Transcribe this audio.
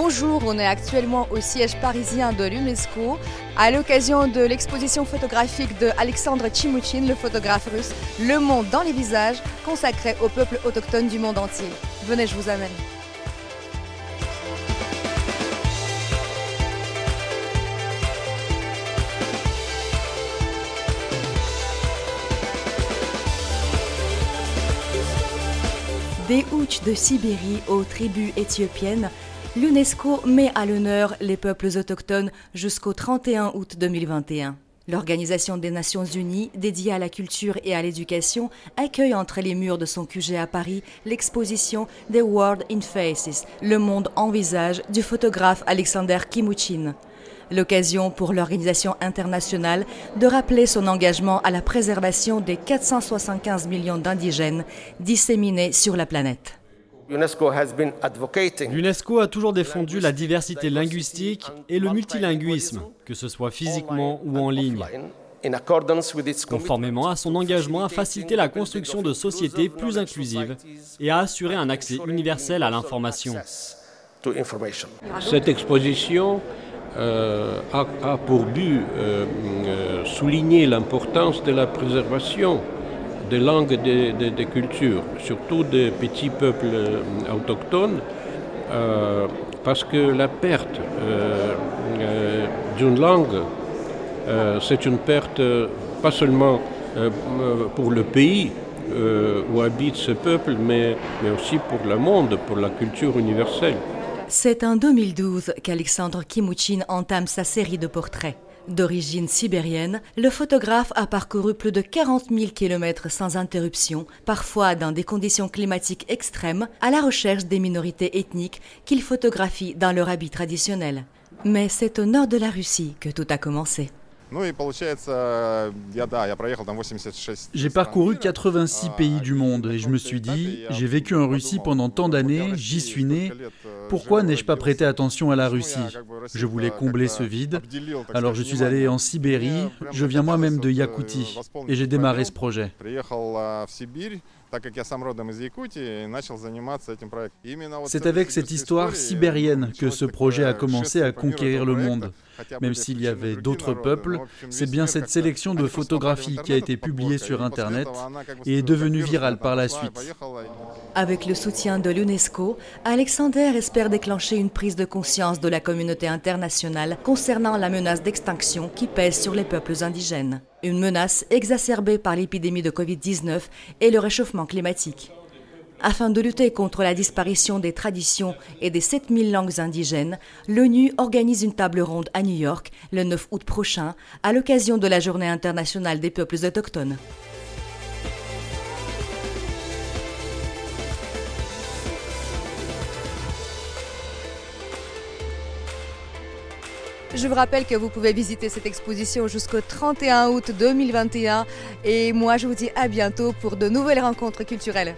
Bonjour, on est actuellement au siège parisien de l'UNESCO à l'occasion de l'exposition photographique de Alexandre Chimouchine, le photographe russe, Le monde dans les visages, consacré au peuple autochtone du monde entier. Venez, je vous amène. Des Houches de Sibérie aux tribus éthiopiennes, l'UNESCO met à l'honneur les peuples autochtones jusqu'au 31 août 2021. L'Organisation des Nations Unies, dédiée à la culture et à l'éducation, accueille entre les murs de son QG à Paris l'exposition The World in Faces, le monde en visage du photographe Alexander Kimouchin l'occasion pour l'organisation internationale de rappeler son engagement à la préservation des 475 millions d'indigènes disséminés sur la planète. L'UNESCO a toujours défendu la diversité linguistique et le multilinguisme, que ce soit physiquement ou en ligne, conformément à son engagement à faciliter la construction de sociétés plus inclusives et à assurer un accès universel à l'information. Cette exposition euh, a, pour but euh, euh, souligner l'importance de la préservation des langues et des, cultures, surtout des petits peuples autochtones, parce que la perte d'une langue, c'est une perte pas seulement pour le pays où habite ce peuple, mais, mais aussi pour le monde, pour la culture universelle. C'est en 2012 qu'Alexandre Kimouchin entame sa série de portraits. D'origine sibérienne, le photographe a parcouru plus de 40 000 km sans interruption, parfois dans des conditions climatiques extrêmes, à la recherche des minorités ethniques qu'il photographie dans leur habit traditionnel. Mais c'est au nord de la Russie que tout a commencé. J'ai parcouru 86 pays du monde et je me suis dit, j'ai vécu en Russie pendant tant d'années, j'y suis né, pourquoi n'ai-je pas prêté attention à la Russie? Je voulais combler ce vide, alors je suis allé en Sibérie, je viens moi-même de Yakoutie et j'ai démarré ce projet. C'est avec cette histoire sibérienne que ce projet a commencé à conquérir le monde. Même s'il y avait d'autres peuples, c'est bien cette sélection de photographies qui a été publiée sur Internet et est devenue virale par la suite. Avec le soutien de l'UNESCO, Alexander espère déclencher une prise de conscience de la communauté internationale concernant la menace d'extinction qui pèse sur les peuples indigènes. Une menace exacerbée par l'épidémie de Covid-19 et le réchauffement climatique. Afin de lutter contre la disparition des traditions et des 7000 langues indigènes, l'ONU organise une table ronde à New York le 9 août prochain à l'occasion de la Journée internationale des peuples autochtones. Je vous rappelle que vous pouvez visiter cette exposition jusqu'au 31 août 2021 et moi je vous dis à bientôt pour de nouvelles rencontres culturelles.